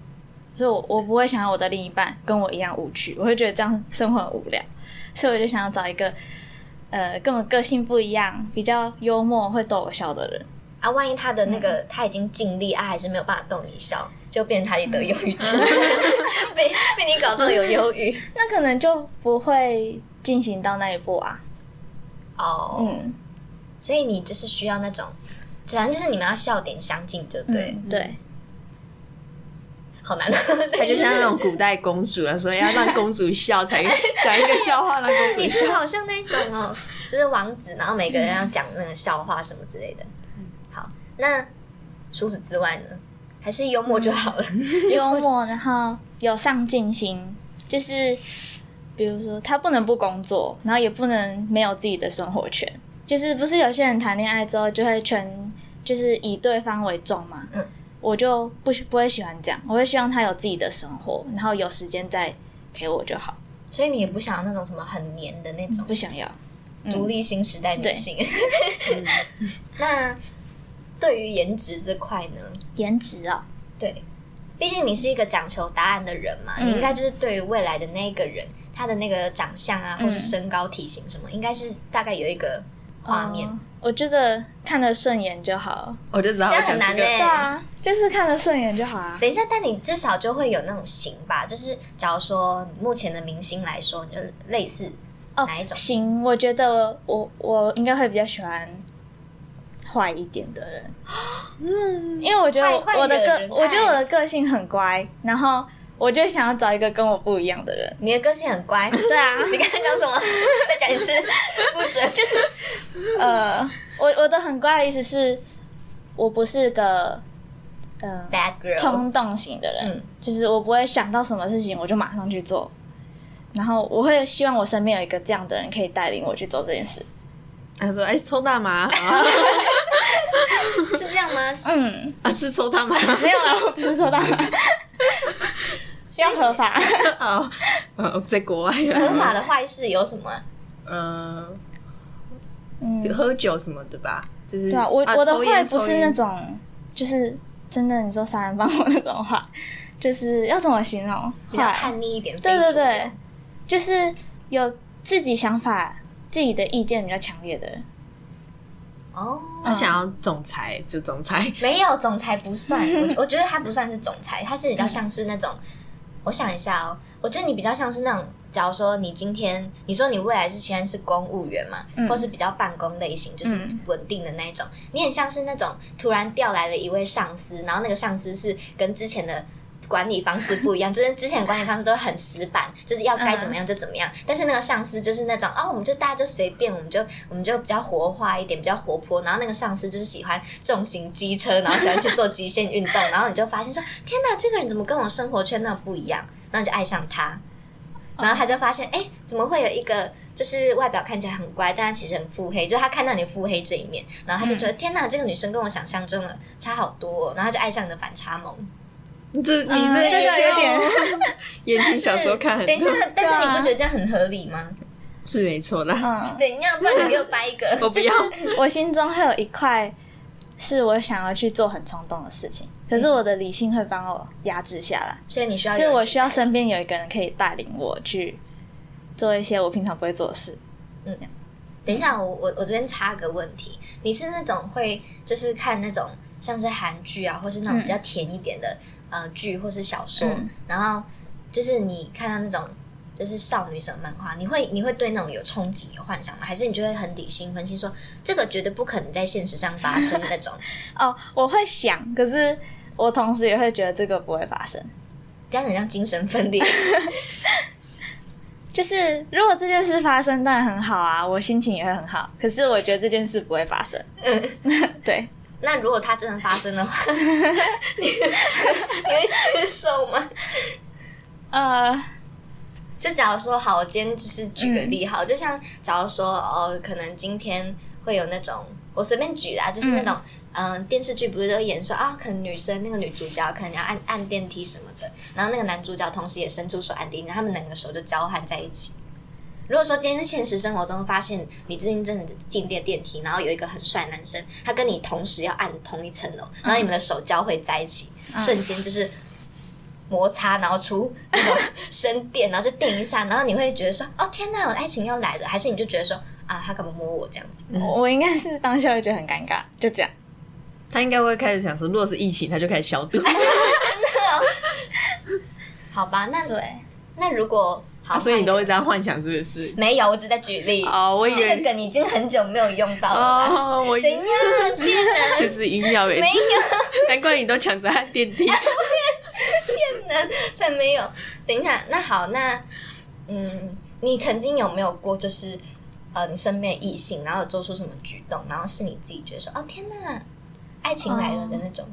所以我我不会想要我的另一半跟我一样无趣，我会觉得这样生活很无聊，所以我就想要找一个呃跟我个性不一样、比较幽默、会逗我笑的人。
啊，万一他的那个、他已经尽力啊，还是没有办法逗你笑，就变成他也得忧郁症，被被你搞到有忧郁
那可能就不会进行到那一步啊。
哦。
嗯，
所以你就是需要那种，反正就是你们要笑点相近，就对，
嗯对，
好难。
他就像那种古代公主啊，所以要让公主笑才 讲一个笑话让公主
你
笑。
好像那种哦，就是王子，然后每个人要讲那个笑话什么之类的。好，那除此之外呢，还是幽默就好了。
幽默，然后有上进心，就是比如说他不能不工作，然后也不能没有自己的生活圈。就是不是有些人谈恋爱之后就会全就是以对方为重嘛？
嗯，
我就不不会喜欢这样，我会希望他有自己的生活，然后有时间再陪我就好，
所以你也不想要那种什么很黏的那种
不想要。
独立新时代女性。那对于颜值这块呢？
颜值哦，
对，毕竟你是一个讲求答案的人嘛，
嗯
你应该就是对于未来的那个人，他的那个长相啊，或是
嗯
身高、体型什么，应该是大概有一个画面。
哦我觉得看得顺眼就好。
我就知道
很难欸
对啊，就是看得顺眼就好啊。
等一下，但你至少就会有那种型吧？就是假如说目前的明星来说，就是类似
哦
哪一种
行，我觉得我我应该会比较喜欢坏一点的人，嗯，因为我觉得
坏坏
我的个
惹人，爱
我觉得我的个性很乖，然后我就想要找一个跟我不一样的人。
你的个性很乖。
对啊，
你刚刚讲什么？再讲一次，不准。就是
呃，我我的很乖的意思是，我不是个嗯、
bad girl。
冲动型的人，
嗯
就是我不会想到什么事情我就马上去做，然后我会希望我身边有一个这样的人可以带领我去做这件事。
他说：“哎，抽大麻啊，
是这样吗？
嗯，
啊是抽大麻
没有啦，我不是抽大麻，要合法。
哦，呃，在国外
合
啊，
法的坏事有什么啊？
嗯，
嗯，
喝酒什么的吧，就是
对啊，我
啊
我的坏不是那种，就是真的你说杀人放火那种坏，就是要怎么形容？
比较，叛逆一点。
对对对，就是有自己想法、自己的意见比较强烈的人。
哦，
他想要总裁就总裁，
没有总裁不算，我我觉得他不算是总裁，他是比较像是那种，我想一下哦，我觉得你比较像是那种，假如说你今天你说你未来是喜欢是公务员嘛，
嗯
或是比较办公类型，就是
嗯
稳定的那一种，你很像是那种突然调来了一位上司，然后那个上司是跟之前的。管理方式不一样，就是 之前的管理方式都很死板，就是要该怎么样就怎么样。但是那个上司就是那种啊、我们就大家就随便，我们就我们就比较活化一点，比较活泼。然后那个上司就是喜欢重型机车，然后喜欢去做极限运动，然后你就发现说，天哪，这个人怎么跟我生活圈那不一样？然后你就爱上他，然后他就发现，哎、怎么会有一个就是外表看起来很乖，但他其实很腹黑，就是他看到你腹黑这一面，然后他就觉得、天哪，这个女生跟我想象中的差好多、哦，然后他就爱上你的反差萌。
这你
嗯
这
这个有点
言情小说看很
等一下，，但是你不觉得这样很合理吗？
是没错啦。
嗯，
怎样？不然你给我掰一个。
我不要，
我心中会有一块是我想要去做很冲动的事情，可可是我的理性会帮我压制下来，
所以你需要
所以我需要身边有一个人可以带领我去做一些我平常不会做的事。
嗯等一下，我我我这边插个问题，你是那种会就是看那种像是韩剧啊，或是那种比较甜一点的、呃剧或是小说，
嗯
然后就是你看到那种就是少女什么漫画，你会你会对那种有憧憬、有幻想吗？还是你就会很理性分析说这个绝对不可能在现实上发生那种？
哦，我会想，可是我同时也会觉得这个不会发生。
这样很像精神分裂。
就是如果这件事发生，当然很好啊，我心情也会很好。可是我觉得这件事不会发生。对，
那如果它真的发生的话，你 你会接受吗？
呃，
就假如说好，我今天就是举个例好，就像假如说哦，可能今天会有那种，我随便举啦，就是那种。嗯，电视剧不是都演说啊，可能女生那个女主角可能要按按电梯什么的，然后那个男主角同时也伸出手按电梯，他们两个手就交换在一起。如果说今天在现实生活中发现你最近真的进电电梯，然后有一个很帅男生，他跟你同时要按同一层楼，然后你们的手交汇在一起，瞬间就是摩擦，然后出生电，然后就电一下，然后你会觉得说，哦天哪，我的爱情要来了，还是你就觉得说，啊，他干嘛摸我这样子？
我我应该是当下会觉得很尴尬，就这样。
他应该会开始想说，如果是疫情，他就开始消毒。
好吧，那
对，
那如果好，
啊所以你都会
换
这样幻想，是不是
没有，我只在举例。
哦，我以为
这个
为
梗已经很久没有用到了啦。
哦，我以
怎样
为？
贱人？
就是音疗也
没有。
难怪你都抢着按电梯。
天哪，才没有。等一下，那好，那嗯，你曾经有没有过就是呃，你身边的异性，然后做出什么举动，然后是你自己觉得说，哦天哪，爱情来了的那种？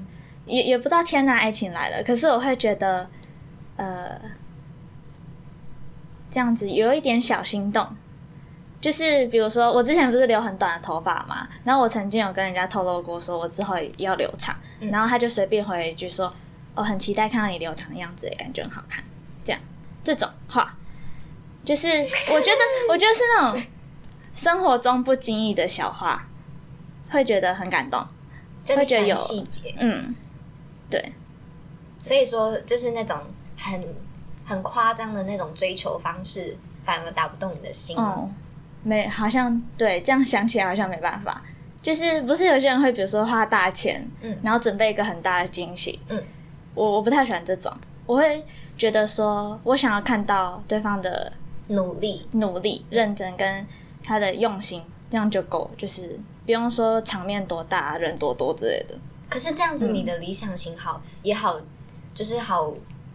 也也不知道天呐，爱情来了。可是我会觉得，呃，这样子有一点小心动。就是比如说，我之前不是留很短的头发嘛，然后我曾经有跟人家透露过，说我之后也要留长，然后他就随便回一句说：“哦，很期待看到你留长的样子，感觉很好看。”这样这种话，就是我觉得，我觉得是那种生活中不经意的小话，会觉得很感动。会觉得有
细节，
嗯，对，
所以说就是那种很很夸张的那种追求方式，反而打不动你的心。
哦，没，好像对，这样想起来好像没办法。就是不是有些人会比如说花大钱，
嗯
然后准备一个很大的惊喜，
嗯，
我我不太喜欢这种，我会觉得说我想要看到对方的
努力，
努力、认真跟他的用心，这样就够，就是不用说场面多大、人多多之类的。
可是这样子你的理想型好、也好，就是好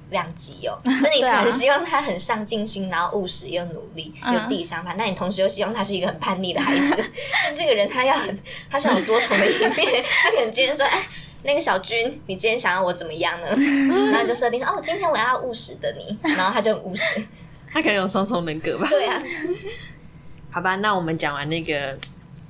两极哦。就你可
对啊
能希望他很上进心，然后务实又努力，
嗯
有自己想法，但你同时又希望他是一个很叛逆的孩子。就这个人他要很，他需要有多重的一面。他可能今天说，哎。那个小军，你今天想要我怎么样呢？然后你就设定哦，今天我要务实的你，然后他就很务实。
他可能有双重人格吧？
对啊，
好吧，那我们讲完那个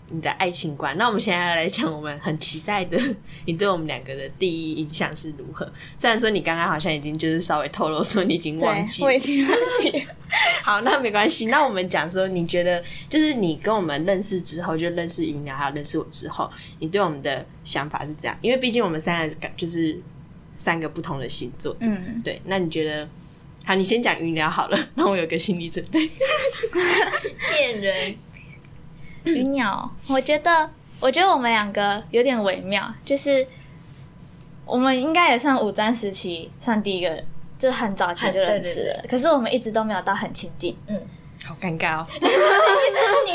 你的爱情观，那我们现在来讲我们很期待的，你对我们两个的第一印象是如何？虽然说你刚刚好像已经就是稍微透露说你已经忘记，
我已经忘记。
好，那没关系。那我们讲说，你觉得就是你跟我们认识之后，就认识云鸟，还有认识我之后，你对我们的想法是这样？因为毕竟我们三个就是三个不同的星座，
嗯，
对。那你觉得？好，你先讲云聊好了，让我有个心理准备。
贱人，
鱼鸟，我觉得，我觉得我们两个有点微妙，就是我们应该也算五战时期算第一个，就很早期就认识了，
对对
可是我们一直都没有到很亲近。
嗯，
好尴尬哦。
但是你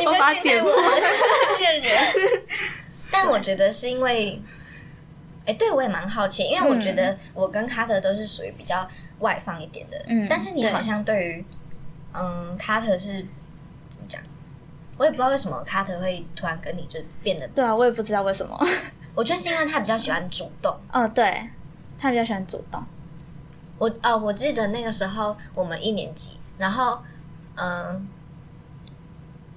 你
我
不信
把点
任我，贱人。但我觉得是因为，哎、对我也蛮好奇，因为我觉得我跟卡特都是属于比较外放一点的，
嗯
但是你好像对于，嗯，卡特是怎么讲？我也不知道为什么卡特会突然跟你就变得，
对啊，我也不知道为什么。
我觉得是因为他比较喜欢主动。
哦，对，他比较喜欢主动。
我哦，我记得那个时候我们一年级，然后嗯，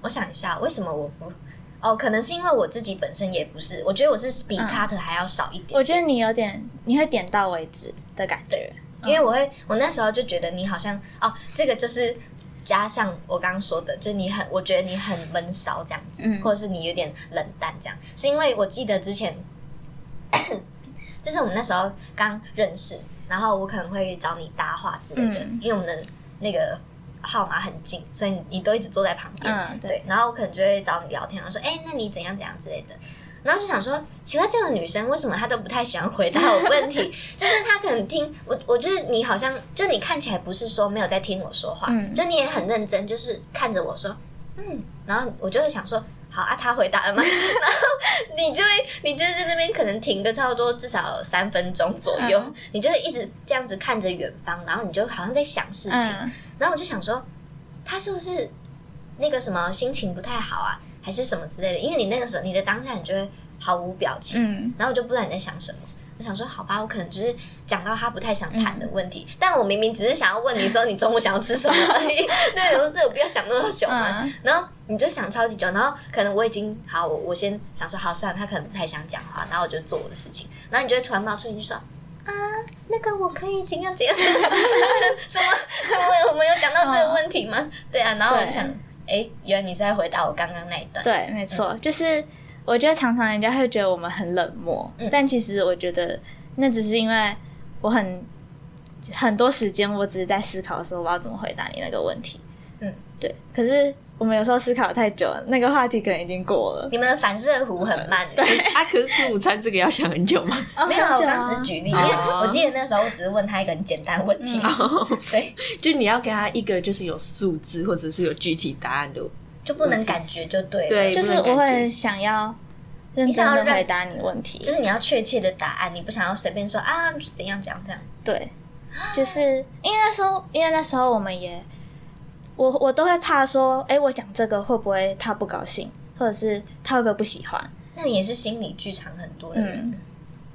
我想一下，为什么我不？哦，可能是因为我自己本身也不是，我觉得我是比
嗯
卡特还要少一点，
我觉得你有点，你会点到为止的感觉。
因为我会，我那时候就觉得你好像哦，这个就是加上我刚刚说的，就你很，我觉得你很闷骚这样子，
嗯
或者是你有点冷淡这样，是因为我记得之前。就是我们那时候刚认识，然后我可能会找你搭话之类的，
嗯
因为我们的那个号码很近，所以你都一直坐在旁边。
嗯对
对，然后我可能就会找你聊天，我说：“哎、那你怎样怎样之类的。”然后就想说，奇怪，这个女生为什么她都不太喜欢回答我问题？就是她可能听我，我觉得你好像就你看起来不是说没有在听我说话，
嗯。
就你也很认真，就是看着我说，嗯，然后我就会想说，好啊，她回答了吗？然后你就会，你就在那边可能停个差不多至少有三分钟左右，
嗯。
你就会一直这样子看着远方，然后你就好像在想事情，
嗯。
然后我就想说，他是不是那个什么心情不太好啊，还是什么之类的？因为你那个时候你的当下你就会毫无表情，
嗯
然后我就不知道你在想什么。我想说，好吧，我可能只是讲到他不太想谈的问题，但我明明只是想要问你说你中午想要吃什么而已。对，我说这有必要想那么久吗？
嗯
然后你就想超级久，然后可能我已经好，我我先想说好，算了，他可能不太想讲话，然后我就做我的事情，然后你就会突然冒出一句说。啊，那个我可以怎样怎样？什么 什么？我们有讲到这个问题吗？对啊，然后我就想，哎，原来你是在回答我刚刚那一段。
对，没错，就是我觉得常常人家会觉得我们很冷漠，
嗯
但其实我觉得那只是因为我很很多时间，我只是在思考说我要怎么回答你那个问题。
嗯，
对。可是我们有时候思考太久了，那个话题可能已经过了。
你们的反射弧很慢。对。
啊，可是吃午餐这个要想很久吗？
没有，我刚只是举例，因为我记得那时候我只是问他一个很简单的问题，对，
就你要给他一个就是有数字或者是有具体答案的，
就不能感觉就对了，
对
就是我会想要认真
你想要
回答你问题，
就是你要确切的答案，你不想要随便说啊怎样怎样这样。
对，就是因为那时候，因为那时候我们也，我我都会怕说，哎、我讲这个会不会他不高兴，或者是他会不会不喜欢？
那你也是心理剧场很多的人，
嗯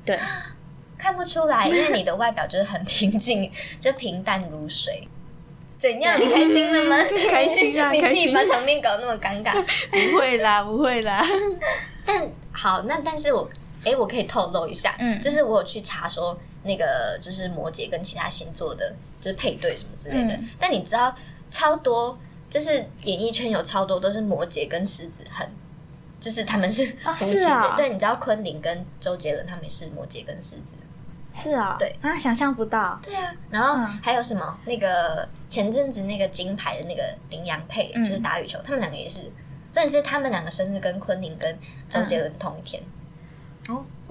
对，
看不出来，因为你的外表就是很平静，就平淡如水。怎样？你开心了吗？
开心啊
你自
开心
己把场面搞那么尴尬。
不会啦，不会啦。
但好，那但是我哎、我可以透露一下，
嗯
就是我有去查说那个就是摩羯跟其他星座的，就是配对什么之类的。
嗯
但你知道超多，就是演艺圈有超多都是摩羯跟狮子很。就是他们是
啊
夫妻对，你知道昆凌跟周杰伦他们也是摩羯跟狮子，
是啊，
对。
啊，想象不到，
对啊，然后
嗯。
还有什么、那个前阵子那个金牌的那个林洋配，
嗯。
就是打羽球，他们两个也是，真的是他们两个生日跟昆凌跟周杰伦同一天，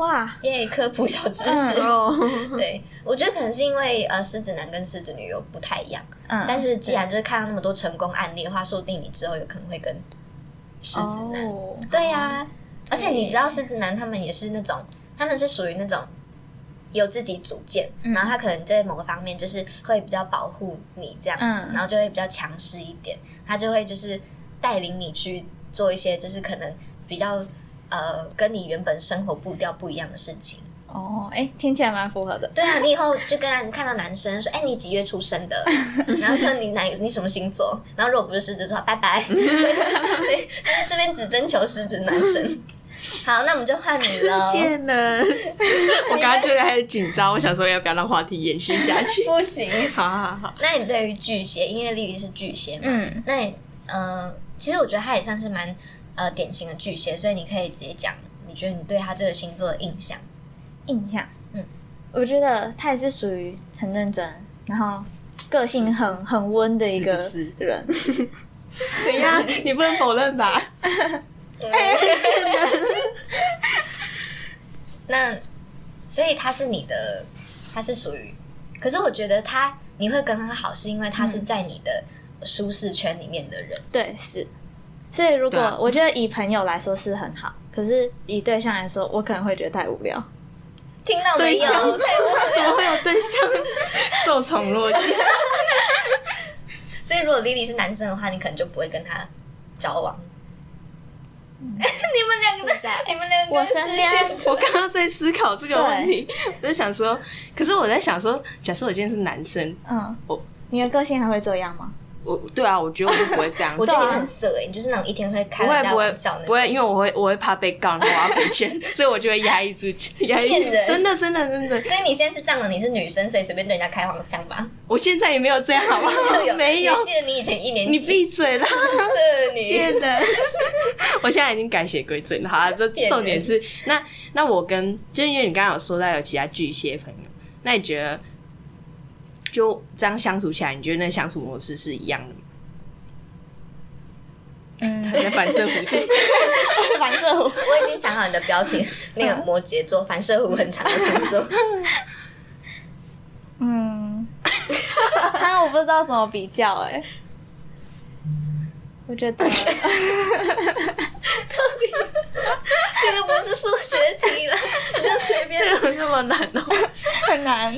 哇，
耶、科普小知识。
嗯。
哦，
对，我觉得可能是因为呃狮子男跟狮子女又不太一样，
嗯，
但是既然就是看到那么多成功案例的话，说不定你之后有可能会跟狮子男。
哦，
对呀、而且你知道狮子男他们也是那种，他们是属于那种有自己主见，
嗯。
然后他可能在某个方面就是会比较保护你这样子，
嗯。
然后就会比较强势一点，他就会就是带领你去做一些就是可能比较呃跟你原本生活步调不一样的事情。
哦，哎，听起来蛮符合的，
对啊，你以后就跟人看到男生说，哎，你几月出生的？然后说你哪你什么星座？然后如果不是狮子，座拜拜。对，但是这边只征求狮子男生。好，那我们就换你了。
见了。我刚刚就开始紧张，我想说要不要让话题延续下去。
不行。
好好好，
那你对于巨蟹，因为丽丽是巨蟹嘛，
嗯，
那你呃，其实我觉得她也算是蛮呃典型的巨蟹，所以你可以直接讲，你觉得你对他这个星座的印象。
印象，
嗯，
我觉得他也是属于很认真，然后个性很很温的一个人，
怎样？你不能否认吧？
那所以他是你的，他是属于，可是我觉得他你会跟他好，是因为他是在你的舒适圈里面的人。
对，是。所以如果、
啊
我觉得以朋友来说是很好，可是以对象来说，我可能会觉得太无聊。
听到没有？太无
怎么
聊。
会有对象受宠若惊？
所以如果 Lily 是男生的话，你可能就不会跟他交往。你们两个的，你们两个
我身
我刚刚在思考这个问题，我就想说，可是我在想说，假设我今天是男生，
嗯，
我
你的个性还会这样吗？
我对啊，我觉得我就不会这样。
我觉得你很色哎、你就是那种一天会开
不会不会
玩笑，
不会，因为我会我会怕被告，然后我要赔钱，所以我就会压抑自己，压抑真的真的真的，
所以你现在是仗着你是女生，所以随便对人家开黄腔吧？
我现在也没有这样，好不好？
就有，
没有
你，记得你以前一年级
你闭嘴啦，
色女。
我现在已经改邪归正了。好啊，这重点是那那我跟就是因为你刚刚有说到有其他巨蟹朋友，那你觉得就这样相处起来，你觉得那相处模式是一样的吗？
嗯，
反射弧度，
反射弧。
我已经想好你的标题，那个摩羯座反射弧很长的星座。
嗯，但 我不知道怎么比较哎、我觉得
这个不是数学题了，你就随便。
这有那么难哦、
很难，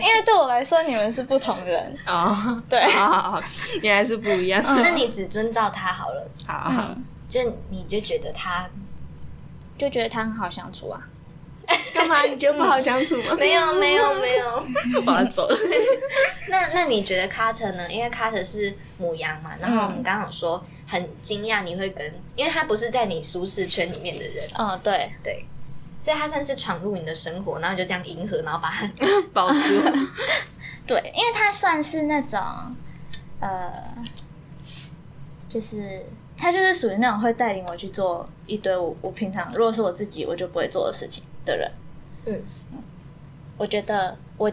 因为对我来说你们是不同人。
哦，
对
好好好，原来是不一样。
那你只遵照他好了，
好
就你就觉得他
就觉得他很好相处啊。
干嘛？你觉得不好相处吗？
没有没有没有。
我要走了。
那那你觉得 Carter 呢？因为 Carter 是母羊嘛，然后我们刚刚有说很惊讶你会跟，因为他不是在你舒适圈里面的人，
嗯，对，
对，所以他算是闯入你的生活，然后就这样迎合，然后把他
保住。
对，因为他算是那种，呃，就是他就是属于那种会带领我去做一堆我我平常如果是我自己我就不会做的事情的人。
嗯，
我觉得我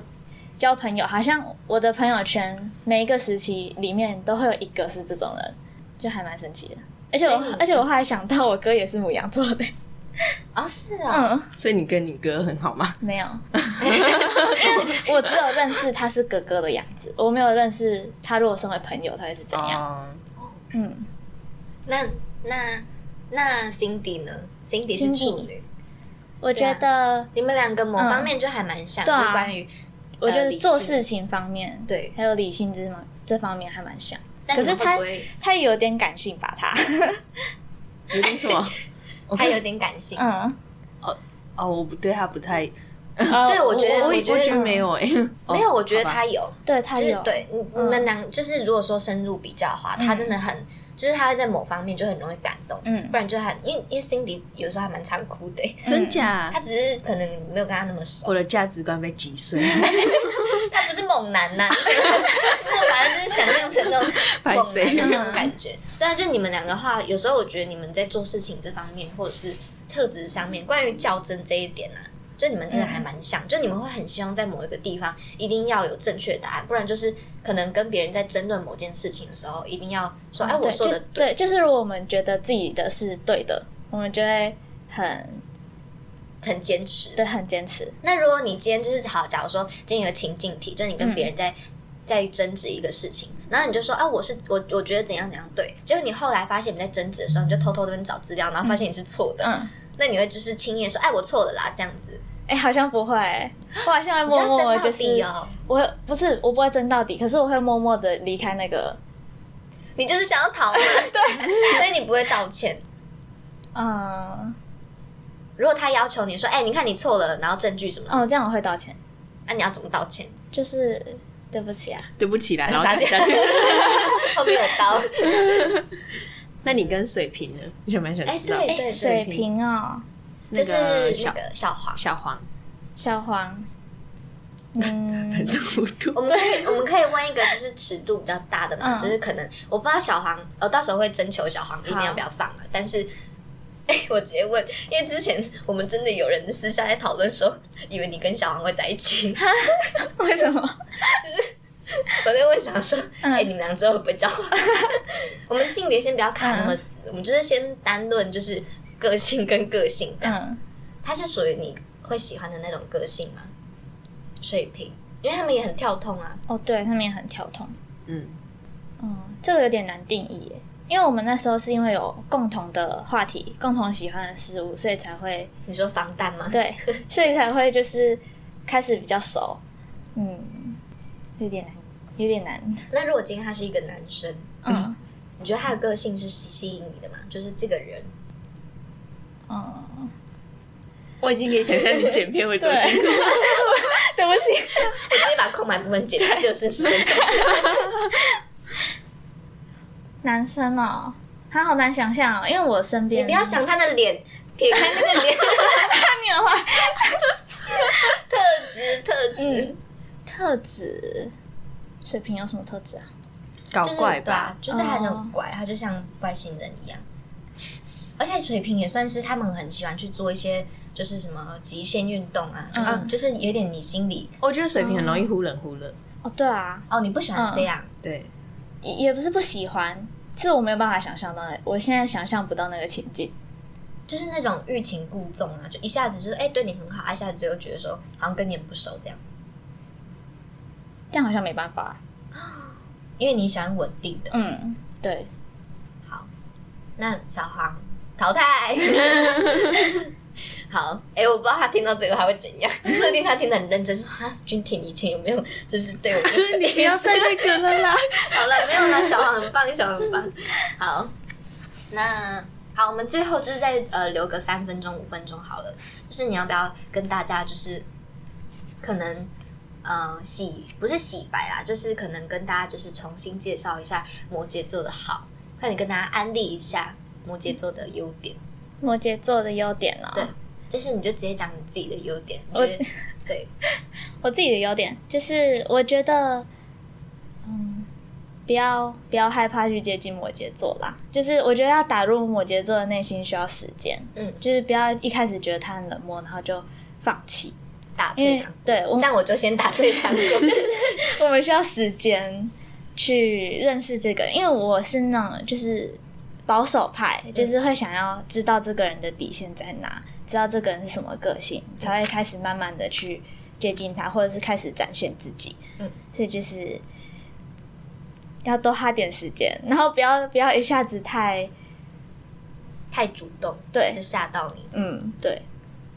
交朋友，好像我的朋友圈每一个时期里面都会有一个是这种人，就还蛮神奇的。而且我而且我后来想到，我哥也是母羊座的。
哦是啊，
嗯，
所以你跟你哥很好吗？
没有，因 为我只有认识他是哥哥的样子，我没有认识他。如果身为朋友，他会是怎样？
哦，
嗯，
那那那 Cindy 呢？Cindy 是处女，
我觉得，
你们两个某方面就还蛮像，
对啊
就关于
我觉得做事情方面，
对
还有理性之嘛这方面还蛮像。可是他他有点感性吧？他，
有点什么？
他有点感性？
嗯，
哦，我不对他不太，
对
对我觉得
我
我觉得
没有哎，
没有，
哦
我觉得他有，
对他有，
就是对你你们两就是如果说深入比较的话，他真的很。就是他会在某方面就很容易感动，
嗯。
不然就很因为因为 Cindy 有时候还蛮残酷的、
真假？
他？只是可能没有跟他那么熟。
我，的价值观被击碎，
他不是猛男呐、那反正就是想象成那种猛男的那种感觉。对啊，就你们两个话，有时候我觉得你们在做事情这方面，或者是特质上面，关于较真这一点啊，就你们真的还蛮像。就你们会很希望在某一个地方一定要有正确答案，不然就是可能跟别人在争论某件事情的时候，一定要说，哎，我，说的
就是对，就是如果我们觉得自己的是对的，我们就会很
很坚持。
对很坚持。
那如果你今天就是好，假如说今天有个情境题，就是你跟别人在、在争执一个事情，然后你就说啊，我是我我觉得怎样怎样对，结果你后来发现你在争执的时候，你就偷偷在那边找资料，然后发现你是错的，
嗯，
那你会就是轻易说，哎，我错了啦，这样子，
哎、好像不会、我好像会默默就是
哦，
我不是我不会争到底，可是我会默默的离开那个，
你就是想要逃嘛，对，所以你不会道歉。
嗯，
如果他要求你说，哎，你看你错了，然后证据什么的，
哦，这样我会道歉，
那、你要怎么道歉？
就是对不起啊，
对不起啦，然后下去。
后面有刀，
那你跟水瓶呢？你想蛮想知道？
哎对对
水瓶哦，
那
就是
个小
那个小黄。
小黄，
小黄，嗯，
反正糊涂
我。们可以我们可以问一个就是尺度比较大的嘛，
嗯
就是可能我不知道小黄，我到时候会征求小黄一定要不要放了，但是。哎、我直接问，因为之前我们真的有人私下在讨论说，以为你跟小黄会在一起。
为什么？
就是我在问小黄说，
嗯
哎、你们俩之后会不会交往？我们性别先不要卡那么死，我们就是先单论就是个性跟个性这样。
嗯，
他是属于你会喜欢的那种个性吗？水瓶，因为他们也很跳痛啊。
哦，对，他们也很跳痛，
嗯，
嗯，这个有点难定义耶，因为我们那时候是因为有共同的话题、共同喜欢的事物，所以才会
你说防弹吗？
对，所以才会就是开始比较熟，嗯，有点难，有点难，
那如果今天他是一个男生，
嗯
你觉得他的个性是吸吸引你的吗？就是这个人，
嗯，
我已经可以想象你剪片会多
对
辛苦。
对不起，
我直接把空白部分剪，他只有四十分钟。
男生哦，他好难想象哦，因为我身边
你
边
不要想他的脸，撇开那个脸，
你的话，
特质特质。
特质，水瓶有什么特质啊？
搞怪吧？
就是很怪，他就像外星人一样。而且水瓶也算是他们很喜欢去做一些，就是什么极限运动啊，就是、
嗯
就是有点你心里
我觉得水瓶很容易忽冷忽热，
哦，对啊，
哦，你不喜欢这样，
对，
也也不是不喜欢，是我没有办法想象到那，我现在想象不到那个情境。
就是那种欲擒故纵啊，就一下子就是哎、对你很好，一下子又觉得说好像跟你很不熟这样，
这样好像没办法。
因为你喜欢稳定的。
嗯，对，
好，那小黄淘汰。好，哎、我不知道他听到这个他会怎样，说不定他听得很认真，说哈，君婷你以前有没有就是对我就
你不要再那个了啦。
好了，没有啦，小黄很棒，小黄很棒。好，那好，我们最后就是再呃留个三分钟、五分钟好了，就是你要不要跟大家就是可能呃洗不是洗白啦，就是可能跟大家就是重新介绍一下摩羯座的好，快点跟大家安利一下摩羯座的优点。
摩羯座的优点哦，
对，就是你就直接讲你自己的优点，
我
觉得对，
我自己的优点就是我觉得，嗯，不要不要害怕去接近摩羯座啦。就是我觉得要打入摩羯座的内心需要时间，
嗯，
就是不要一开始觉得他很冷漠，然后就放弃，
打退堂鼓。
对我
像我就先打退堂鼓，
我们需要时间去认识这个人，因为我是那种就是保守派，就是会想要知道这个人的底线在哪，知道这个人是什么个性，才会开始慢慢的去接近他，或者是开始展现自己。
嗯，
所以就是要多花点时间，然后不要不要一下子太
太主动，
对
就吓到你。
嗯对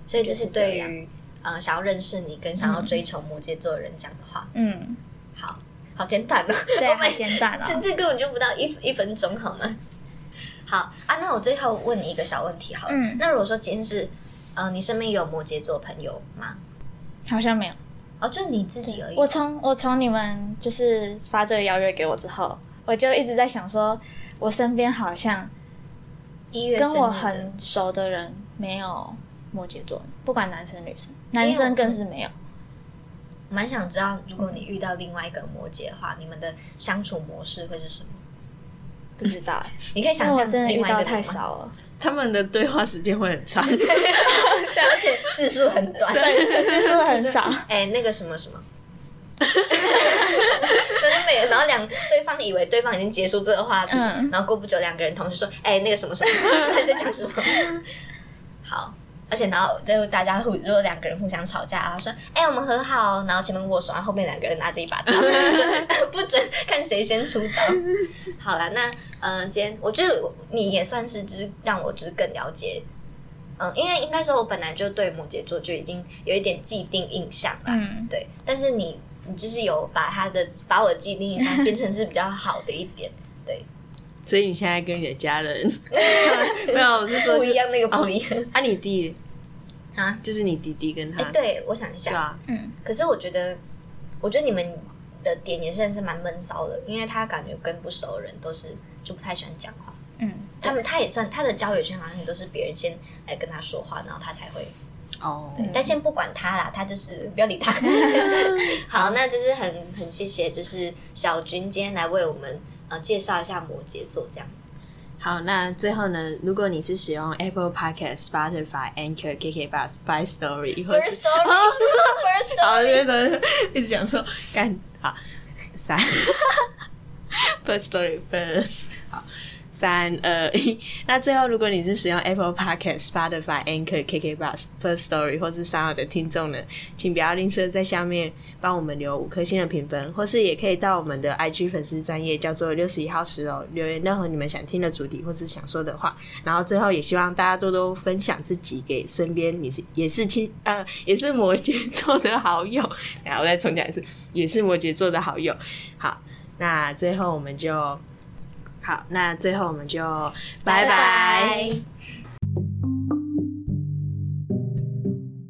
所以这是对于呃想要认识你跟想要追求摩羯座的人讲的话。
嗯
好好简短哦，
对，
我们
好简短
这
哦。
这根本就不到一一分钟，好吗？好啊，那我最后问你一个小问题好了。
嗯
那如果说今天是呃你身边有摩羯座朋友吗？
好像没有。
哦，就你自己而已。
我从我从你们就是发这个邀约给我之后，我就一直在想说，我身边好像
一月
跟我很熟的人没有摩羯座，不管男生女生，男生更是没有。
蛮想知道，如果你遇到另外一个摩羯的话，你们的相处模式会是什么？
不知道、欸，
你可以想象
真的遇到
另外一个，
太少了，
他们的对话时间会很长，
对，而且字数很短。
字数很少。
哎、那个什么什么，就是每然后两对方以为对方已经结束这个话题，
嗯
然后过不久两个人同时说，哎、那个什么什么，所 以在讲什么？好，而且然后就大家互如果两个人互相吵架，然后说，哎、我们和好哦，然后前面握手，然后后面两个人拿着一把刀，说不准看谁先出刀。好了，那嗯、呃今天我觉得你也算是就是让我就是更了解。嗯，因为应该说，我本来就对摩羯座就已经有一点既定印象了，
嗯，
对，但是你你就是有把他的把我的既定印象变成是比较好的一点，对，
所以你现在跟你的家人 没有，我是说
不一样那个不一样、
啊，你弟？
啊。
就是你弟弟跟他，
哎、对，我想一下，
啊，
嗯，
可是我觉得，我觉得你们的点也算是蛮闷骚的，因为他感觉跟不熟的人都是就不太喜欢讲话。
嗯，
他们他也算他的交友圈好像都是别人先来跟他说话，然后他才会
哦，
但先不管他啦，他就是不要理他。好，那就是很很谢谢，就是小军今天来为我们呃介绍一下摩羯座这样子。
好，那最后呢，如果你是使用 Apple Podcast、Spotify、Anchor、KK Bus、Five Story 或
First
是
story，first
好
，story，
一直讲说干好三 First Story First 好。三二一，那最后，如果你是使用 Apple Podcast、Spotify、Anchor、KK Bus、First Story 或是三号的听众呢，请不要吝啬在下面帮我们留五颗星的评分，或是也可以到我们的 IG 粉丝专业叫做六十一号十楼留言任何你们想听的主题或是想说的话。然后最后也希望大家多多分享自己给身边你是也是亲呃也是摩羯座的好友。然后再重讲一次，也是摩羯座的好友。好，那最后我们就好那最后我们就拜
拜。